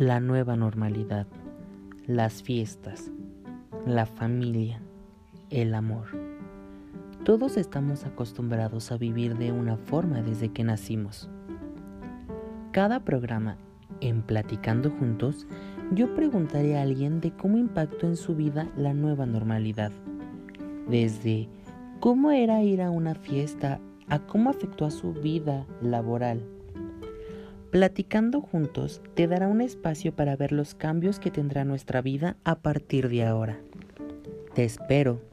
la nueva normalidad, las fiestas, la familia, el amor. Todos estamos acostumbrados a vivir de una forma desde que nacimos. Cada programa, en Platicando Juntos, yo preguntaré a alguien de cómo impactó en su vida la nueva normalidad. Desde cómo era ir a una fiesta a cómo afectó a su vida laboral Platicando juntos te dará un espacio para ver los cambios que tendrá nuestra vida a partir de ahora. Te espero.